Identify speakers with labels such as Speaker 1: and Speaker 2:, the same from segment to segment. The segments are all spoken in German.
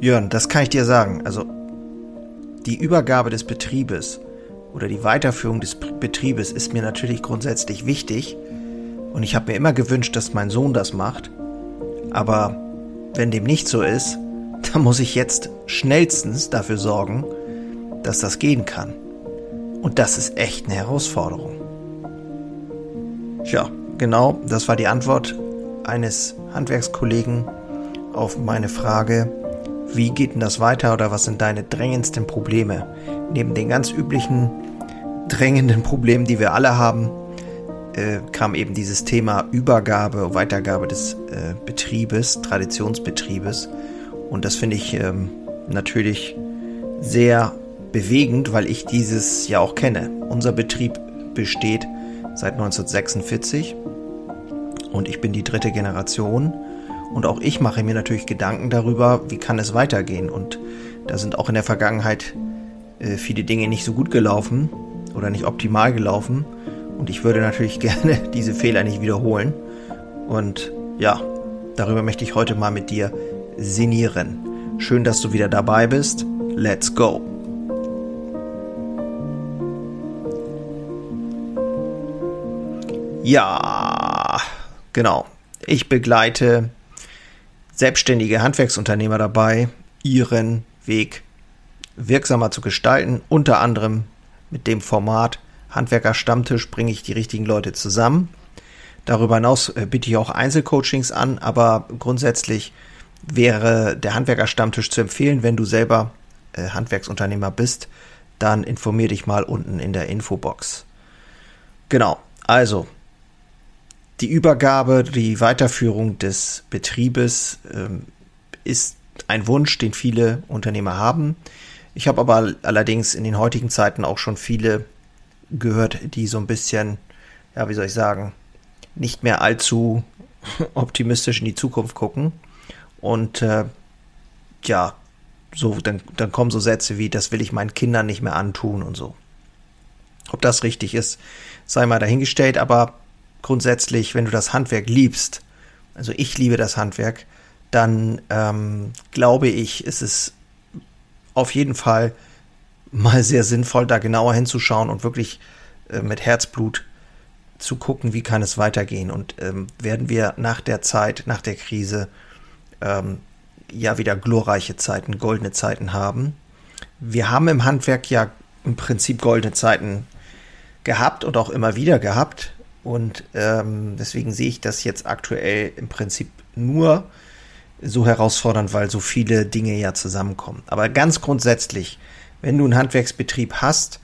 Speaker 1: Jörn, das kann ich dir sagen. Also die Übergabe des Betriebes oder die Weiterführung des Betriebes ist mir natürlich grundsätzlich wichtig. Und ich habe mir immer gewünscht, dass mein Sohn das macht. Aber wenn dem nicht so ist, dann muss ich jetzt schnellstens dafür sorgen, dass das gehen kann. Und das ist echt eine Herausforderung. Tja, genau, das war die Antwort eines Handwerkskollegen auf meine Frage, wie geht denn das weiter oder was sind deine drängendsten Probleme? Neben den ganz üblichen drängenden Problemen, die wir alle haben, äh, kam eben dieses Thema Übergabe, Weitergabe des äh, Betriebes, Traditionsbetriebes. Und das finde ich ähm, natürlich sehr bewegend, weil ich dieses ja auch kenne. Unser Betrieb besteht seit 1946 und ich bin die dritte Generation. Und auch ich mache mir natürlich Gedanken darüber, wie kann es weitergehen. Und da sind auch in der Vergangenheit äh, viele Dinge nicht so gut gelaufen oder nicht optimal gelaufen. Und ich würde natürlich gerne diese Fehler nicht wiederholen. Und ja, darüber möchte ich heute mal mit dir sinnieren. Schön, dass du wieder dabei bist. Let's go! Ja, genau. Ich begleite selbstständige Handwerksunternehmer dabei, ihren Weg wirksamer zu gestalten. Unter anderem mit dem Format Handwerker Stammtisch bringe ich die richtigen Leute zusammen. Darüber hinaus äh, biete ich auch Einzelcoachings an, aber grundsätzlich wäre der Handwerker Stammtisch zu empfehlen, wenn du selber äh, Handwerksunternehmer bist, dann informier dich mal unten in der Infobox. Genau, also die Übergabe, die Weiterführung des Betriebes ähm, ist ein Wunsch, den viele Unternehmer haben. Ich habe aber allerdings in den heutigen Zeiten auch schon viele gehört, die so ein bisschen, ja, wie soll ich sagen, nicht mehr allzu optimistisch in die Zukunft gucken. Und äh, ja, so, dann, dann kommen so Sätze wie, das will ich meinen Kindern nicht mehr antun und so. Ob das richtig ist, sei mal dahingestellt, aber grundsätzlich, wenn du das Handwerk liebst, also ich liebe das Handwerk, dann ähm, glaube ich, ist es auf jeden Fall mal sehr sinnvoll, da genauer hinzuschauen und wirklich äh, mit Herzblut zu gucken, wie kann es weitergehen und ähm, werden wir nach der Zeit, nach der Krise ähm, ja wieder glorreiche Zeiten, goldene Zeiten haben. Wir haben im Handwerk ja im Prinzip goldene Zeiten gehabt und auch immer wieder gehabt. Und ähm, deswegen sehe ich das jetzt aktuell im Prinzip nur so herausfordernd, weil so viele Dinge ja zusammenkommen. Aber ganz grundsätzlich, wenn du einen Handwerksbetrieb hast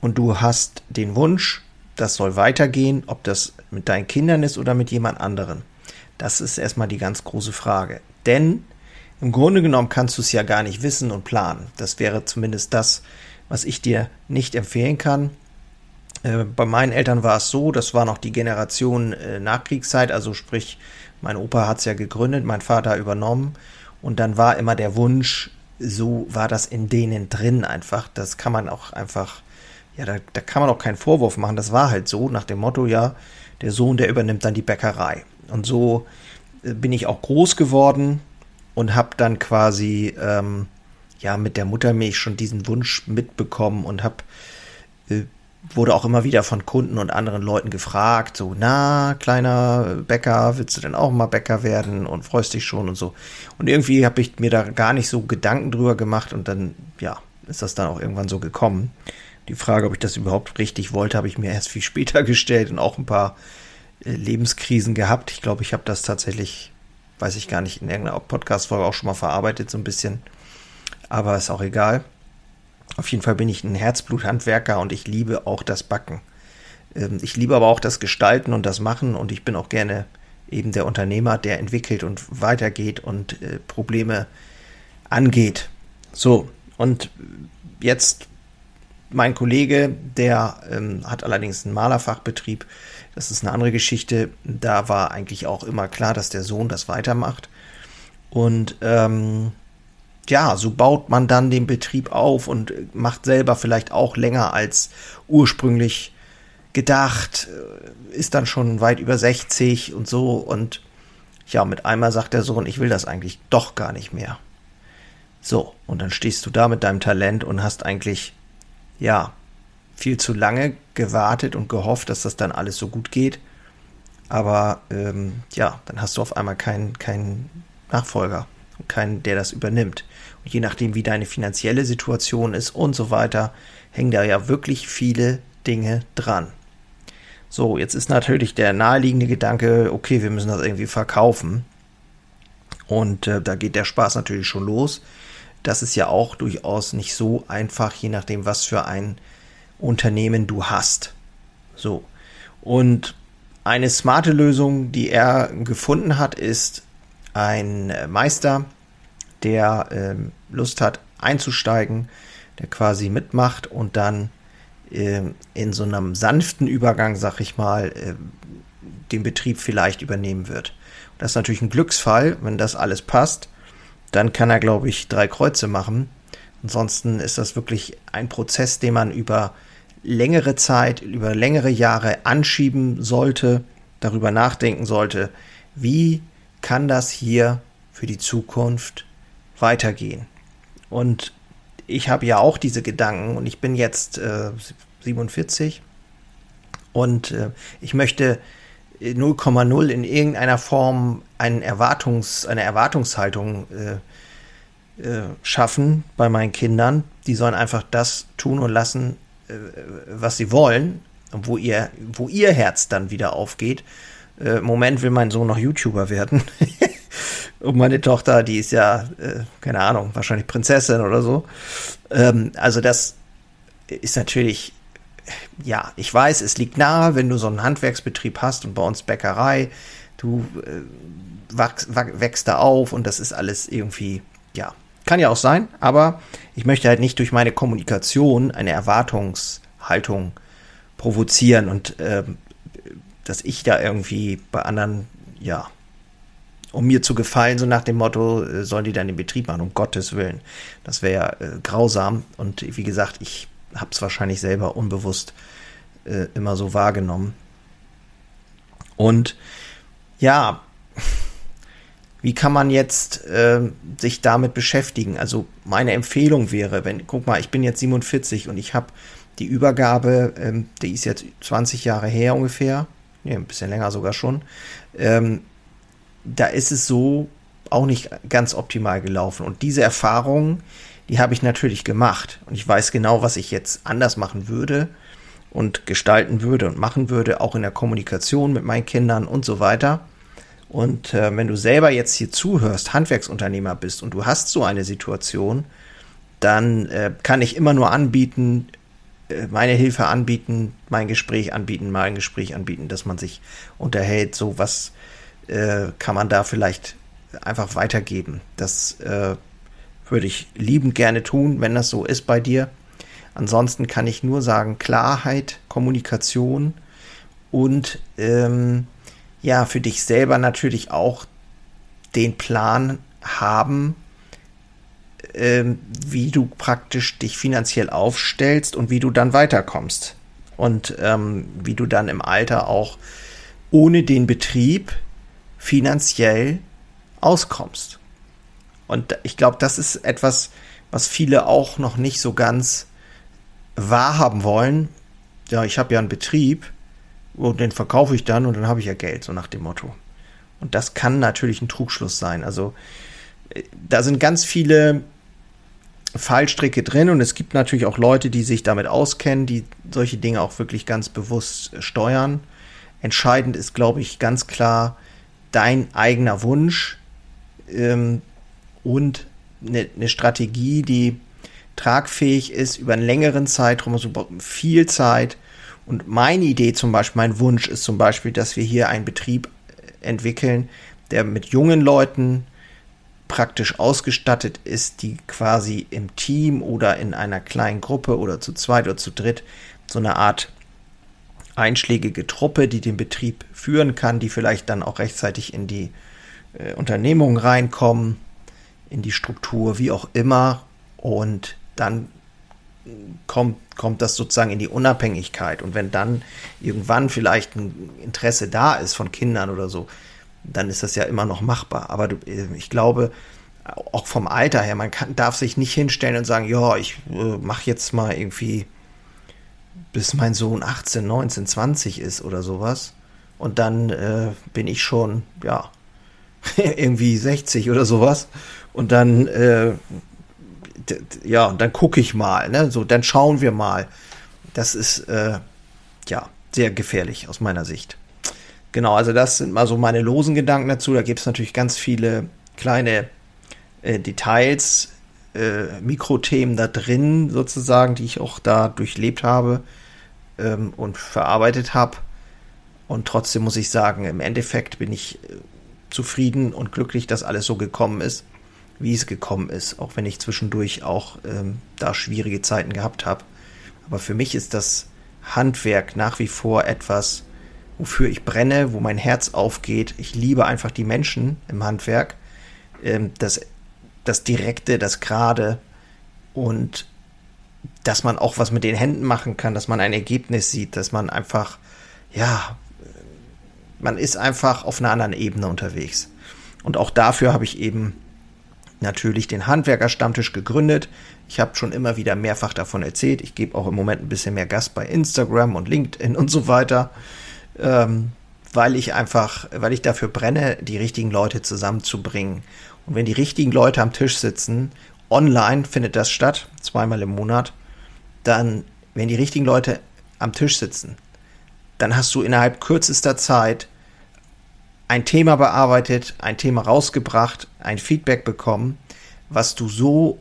Speaker 1: und du hast den Wunsch, das soll weitergehen, ob das mit deinen Kindern ist oder mit jemand anderen, das ist erstmal die ganz große Frage. Denn im Grunde genommen kannst du es ja gar nicht wissen und planen. Das wäre zumindest das, was ich dir nicht empfehlen kann. Äh, bei meinen Eltern war es so, das war noch die Generation äh, Nachkriegszeit, also sprich, mein Opa hat es ja gegründet, mein Vater übernommen und dann war immer der Wunsch, so war das in denen drin einfach. Das kann man auch einfach, ja, da, da kann man auch keinen Vorwurf machen. Das war halt so, nach dem Motto, ja, der Sohn, der übernimmt dann die Bäckerei. Und so äh, bin ich auch groß geworden und habe dann quasi, ähm, ja, mit der Muttermilch schon diesen Wunsch mitbekommen und habe äh, wurde auch immer wieder von Kunden und anderen Leuten gefragt, so, na, kleiner Bäcker, willst du denn auch mal Bäcker werden und freust dich schon und so. Und irgendwie habe ich mir da gar nicht so Gedanken drüber gemacht und dann, ja, ist das dann auch irgendwann so gekommen. Die Frage, ob ich das überhaupt richtig wollte, habe ich mir erst viel später gestellt und auch ein paar äh, Lebenskrisen gehabt. Ich glaube, ich habe das tatsächlich, weiß ich gar nicht, in irgendeiner Podcast-Folge auch schon mal verarbeitet, so ein bisschen. Aber ist auch egal. Auf jeden Fall bin ich ein Herzbluthandwerker und ich liebe auch das Backen. Ähm, ich liebe aber auch das Gestalten und das Machen und ich bin auch gerne eben der Unternehmer, der entwickelt und weitergeht und äh, Probleme angeht. So, und jetzt mein Kollege, der ähm, hat allerdings einen Malerfachbetrieb. Das ist eine andere Geschichte. Da war eigentlich auch immer klar, dass der Sohn das weitermacht. Und ähm, ja, so baut man dann den Betrieb auf und macht selber vielleicht auch länger als ursprünglich gedacht, äh, ist dann schon weit über 60 und so und ja, mit einmal sagt der Sohn, ich will das eigentlich doch gar nicht mehr. So, und dann stehst du da mit deinem Talent und hast eigentlich, ja, viel zu lange gewartet und gehofft, dass das dann alles so gut geht. Aber ähm, ja, dann hast du auf einmal keinen keinen Nachfolger und keinen, der das übernimmt. Und je nachdem, wie deine finanzielle Situation ist und so weiter, hängen da ja wirklich viele Dinge dran. So, jetzt ist natürlich der naheliegende Gedanke, okay, wir müssen das irgendwie verkaufen. Und äh, da geht der Spaß natürlich schon los. Das ist ja auch durchaus nicht so einfach, je nachdem, was für ein Unternehmen du hast. So. Und eine smarte Lösung, die er gefunden hat, ist ein äh, Meister, der ähm, Lust hat einzusteigen, der quasi mitmacht und dann ähm, in so einem sanften Übergang, sag ich mal, äh, den Betrieb vielleicht übernehmen wird. Das ist natürlich ein Glücksfall, wenn das alles passt. Dann kann er, glaube ich, drei Kreuze machen. Ansonsten ist das wirklich ein Prozess, den man über längere Zeit, über längere Jahre anschieben sollte, darüber nachdenken sollte, wie kann das hier für die Zukunft weitergehen. Und ich habe ja auch diese Gedanken und ich bin jetzt äh, 47 und äh, ich möchte 0,0 in irgendeiner Form einen Erwartungs, eine Erwartungshaltung äh, äh, schaffen bei meinen Kindern. Die sollen einfach das tun und lassen, äh, was sie wollen und wo ihr, wo ihr Herz dann wieder aufgeht. Äh, Moment will mein Sohn noch YouTuber werden. und meine Tochter, die ist ja, äh, keine Ahnung, wahrscheinlich Prinzessin oder so. Ähm, also das ist natürlich, ja, ich weiß, es liegt nahe, wenn du so einen Handwerksbetrieb hast und bei uns Bäckerei, du äh, wachst, wächst da auf und das ist alles irgendwie, ja, kann ja auch sein, aber ich möchte halt nicht durch meine Kommunikation eine Erwartungshaltung provozieren und äh, dass ich da irgendwie bei anderen, ja, um mir zu gefallen, so nach dem Motto, äh, sollen die dann den Betrieb machen, um Gottes Willen. Das wäre ja äh, grausam und wie gesagt, ich habe es wahrscheinlich selber unbewusst äh, immer so wahrgenommen. Und ja, wie kann man jetzt äh, sich damit beschäftigen? Also meine Empfehlung wäre, wenn, guck mal, ich bin jetzt 47 und ich habe die Übergabe, ähm, die ist jetzt 20 Jahre her ungefähr, nee, ein bisschen länger sogar schon. Ähm, da ist es so auch nicht ganz optimal gelaufen. Und diese Erfahrung, die habe ich natürlich gemacht. Und ich weiß genau, was ich jetzt anders machen würde und gestalten würde und machen würde, auch in der Kommunikation mit meinen Kindern und so weiter. Und äh, wenn du selber jetzt hier zuhörst, Handwerksunternehmer bist und du hast so eine Situation, dann äh, kann ich immer nur anbieten, meine Hilfe anbieten, mein Gespräch anbieten, mein Gespräch anbieten, dass man sich unterhält, so was äh, kann man da vielleicht einfach weitergeben. Das äh, würde ich liebend gerne tun, wenn das so ist bei dir. Ansonsten kann ich nur sagen, Klarheit, Kommunikation und ähm, ja, für dich selber natürlich auch den Plan haben, ähm, wie du praktisch dich finanziell aufstellst und wie du dann weiterkommst. Und ähm, wie du dann im Alter auch ohne den Betrieb finanziell auskommst. Und ich glaube, das ist etwas, was viele auch noch nicht so ganz wahrhaben wollen. Ja, ich habe ja einen Betrieb und den verkaufe ich dann und dann habe ich ja Geld, so nach dem Motto. Und das kann natürlich ein Trugschluss sein. Also äh, da sind ganz viele Fallstricke drin und es gibt natürlich auch Leute, die sich damit auskennen, die solche Dinge auch wirklich ganz bewusst steuern. Entscheidend ist, glaube ich, ganz klar dein eigener Wunsch ähm, und eine, eine Strategie, die tragfähig ist über einen längeren Zeitraum, also viel Zeit und meine Idee zum Beispiel, mein Wunsch ist zum Beispiel, dass wir hier einen Betrieb entwickeln, der mit jungen Leuten praktisch ausgestattet ist, die quasi im Team oder in einer kleinen Gruppe oder zu zweit oder zu dritt so eine Art einschlägige Truppe, die den Betrieb führen kann, die vielleicht dann auch rechtzeitig in die äh, Unternehmung reinkommen, in die Struktur, wie auch immer. Und dann kommt, kommt das sozusagen in die Unabhängigkeit. Und wenn dann irgendwann vielleicht ein Interesse da ist von Kindern oder so, dann ist das ja immer noch machbar. Aber du, äh, ich glaube, auch vom Alter her, man kann, darf sich nicht hinstellen und sagen, ja, ich äh, mache jetzt mal irgendwie, bis mein Sohn 18, 19, 20 ist oder sowas. Und dann äh, bin ich schon, ja, irgendwie 60 oder sowas. Und dann, äh, ja, und dann gucke ich mal, ne? So, dann schauen wir mal. Das ist, äh, ja, sehr gefährlich aus meiner Sicht. Genau, also das sind mal so meine losen Gedanken dazu. Da gibt es natürlich ganz viele kleine äh, Details, äh, Mikrothemen da drin sozusagen, die ich auch da durchlebt habe ähm, und verarbeitet habe. Und trotzdem muss ich sagen, im Endeffekt bin ich äh, zufrieden und glücklich, dass alles so gekommen ist, wie es gekommen ist, auch wenn ich zwischendurch auch ähm, da schwierige Zeiten gehabt habe. Aber für mich ist das Handwerk nach wie vor etwas, wofür ich brenne, wo mein Herz aufgeht. Ich liebe einfach die Menschen im Handwerk. Ähm, das, das Direkte, das Gerade und dass man auch was mit den Händen machen kann, dass man ein Ergebnis sieht, dass man einfach, ja, man ist einfach auf einer anderen Ebene unterwegs. Und auch dafür habe ich eben natürlich den Handwerkerstammtisch gegründet. Ich habe schon immer wieder mehrfach davon erzählt. Ich gebe auch im Moment ein bisschen mehr Gas bei Instagram und LinkedIn und so weiter, ähm, weil ich einfach, weil ich dafür brenne, die richtigen Leute zusammenzubringen. Und wenn die richtigen Leute am Tisch sitzen, online findet das statt, zweimal im Monat, dann, wenn die richtigen Leute am Tisch sitzen, dann hast du innerhalb kürzester Zeit ein Thema bearbeitet, ein Thema rausgebracht, ein Feedback bekommen, was du so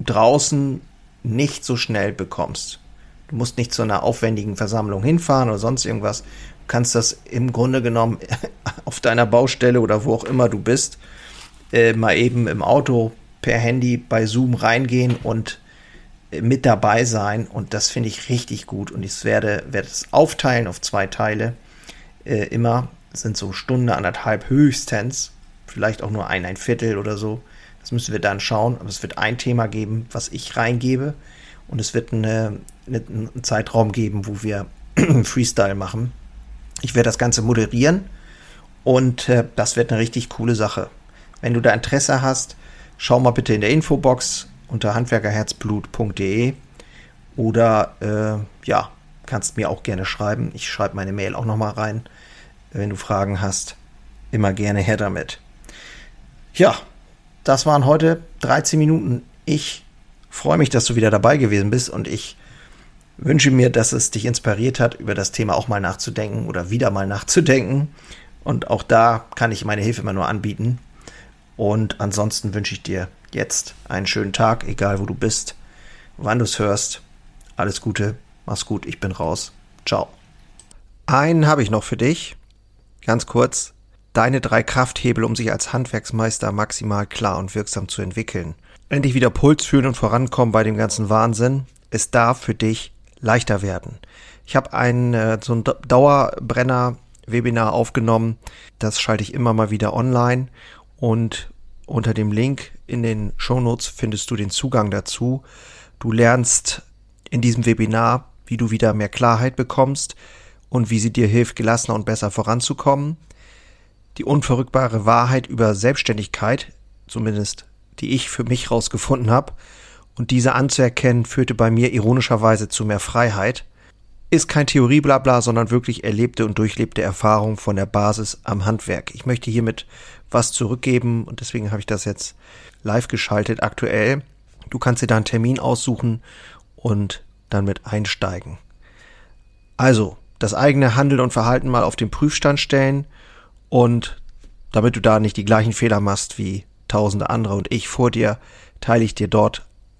Speaker 1: draußen nicht so schnell bekommst. Du musst nicht zu einer aufwendigen Versammlung hinfahren oder sonst irgendwas. Kannst das im Grunde genommen auf deiner Baustelle oder wo auch immer du bist, äh, mal eben im Auto per Handy bei Zoom reingehen und äh, mit dabei sein. Und das finde ich richtig gut. Und ich werde, werde es aufteilen auf zwei Teile. Äh, immer sind so Stunde, anderthalb höchstens. Vielleicht auch nur ein, ein Viertel oder so. Das müssen wir dann schauen. Aber es wird ein Thema geben, was ich reingebe. Und es wird eine, eine, einen Zeitraum geben, wo wir Freestyle machen. Ich werde das Ganze moderieren. Und äh, das wird eine richtig coole Sache. Wenn du da Interesse hast, schau mal bitte in der Infobox unter handwerkerherzblut.de oder äh, ja, kannst mir auch gerne schreiben. Ich schreibe meine Mail auch nochmal rein wenn du Fragen hast, immer gerne her damit. Ja, das waren heute 13 Minuten. Ich freue mich, dass du wieder dabei gewesen bist und ich wünsche mir, dass es dich inspiriert hat, über das Thema auch mal nachzudenken oder wieder mal nachzudenken. Und auch da kann ich meine Hilfe immer nur anbieten. Und ansonsten wünsche ich dir jetzt einen schönen Tag, egal wo du bist, wann du es hörst. Alles Gute, mach's gut, ich bin raus. Ciao. Einen habe ich noch für dich. Ganz kurz, deine drei Krafthebel, um sich als Handwerksmeister maximal klar und wirksam zu entwickeln. Endlich wieder Puls fühlen und vorankommen bei dem ganzen Wahnsinn. Es darf für dich leichter werden. Ich habe ein äh, so ein Dauerbrenner-Webinar aufgenommen. Das schalte ich immer mal wieder online und unter dem Link in den Shownotes findest du den Zugang dazu. Du lernst in diesem Webinar, wie du wieder mehr Klarheit bekommst, und wie sie dir hilft, gelassener und besser voranzukommen. Die unverrückbare Wahrheit über Selbstständigkeit, zumindest die ich für mich rausgefunden habe, und diese anzuerkennen, führte bei mir ironischerweise zu mehr Freiheit. Ist kein Theorieblabla, sondern wirklich erlebte und durchlebte Erfahrung von der Basis am Handwerk. Ich möchte hiermit was zurückgeben und deswegen habe ich das jetzt live geschaltet aktuell. Du kannst dir da einen Termin aussuchen und dann mit einsteigen. Also, das eigene Handeln und Verhalten mal auf den Prüfstand stellen und damit du da nicht die gleichen Fehler machst wie tausende andere und ich vor dir, teile ich dir dort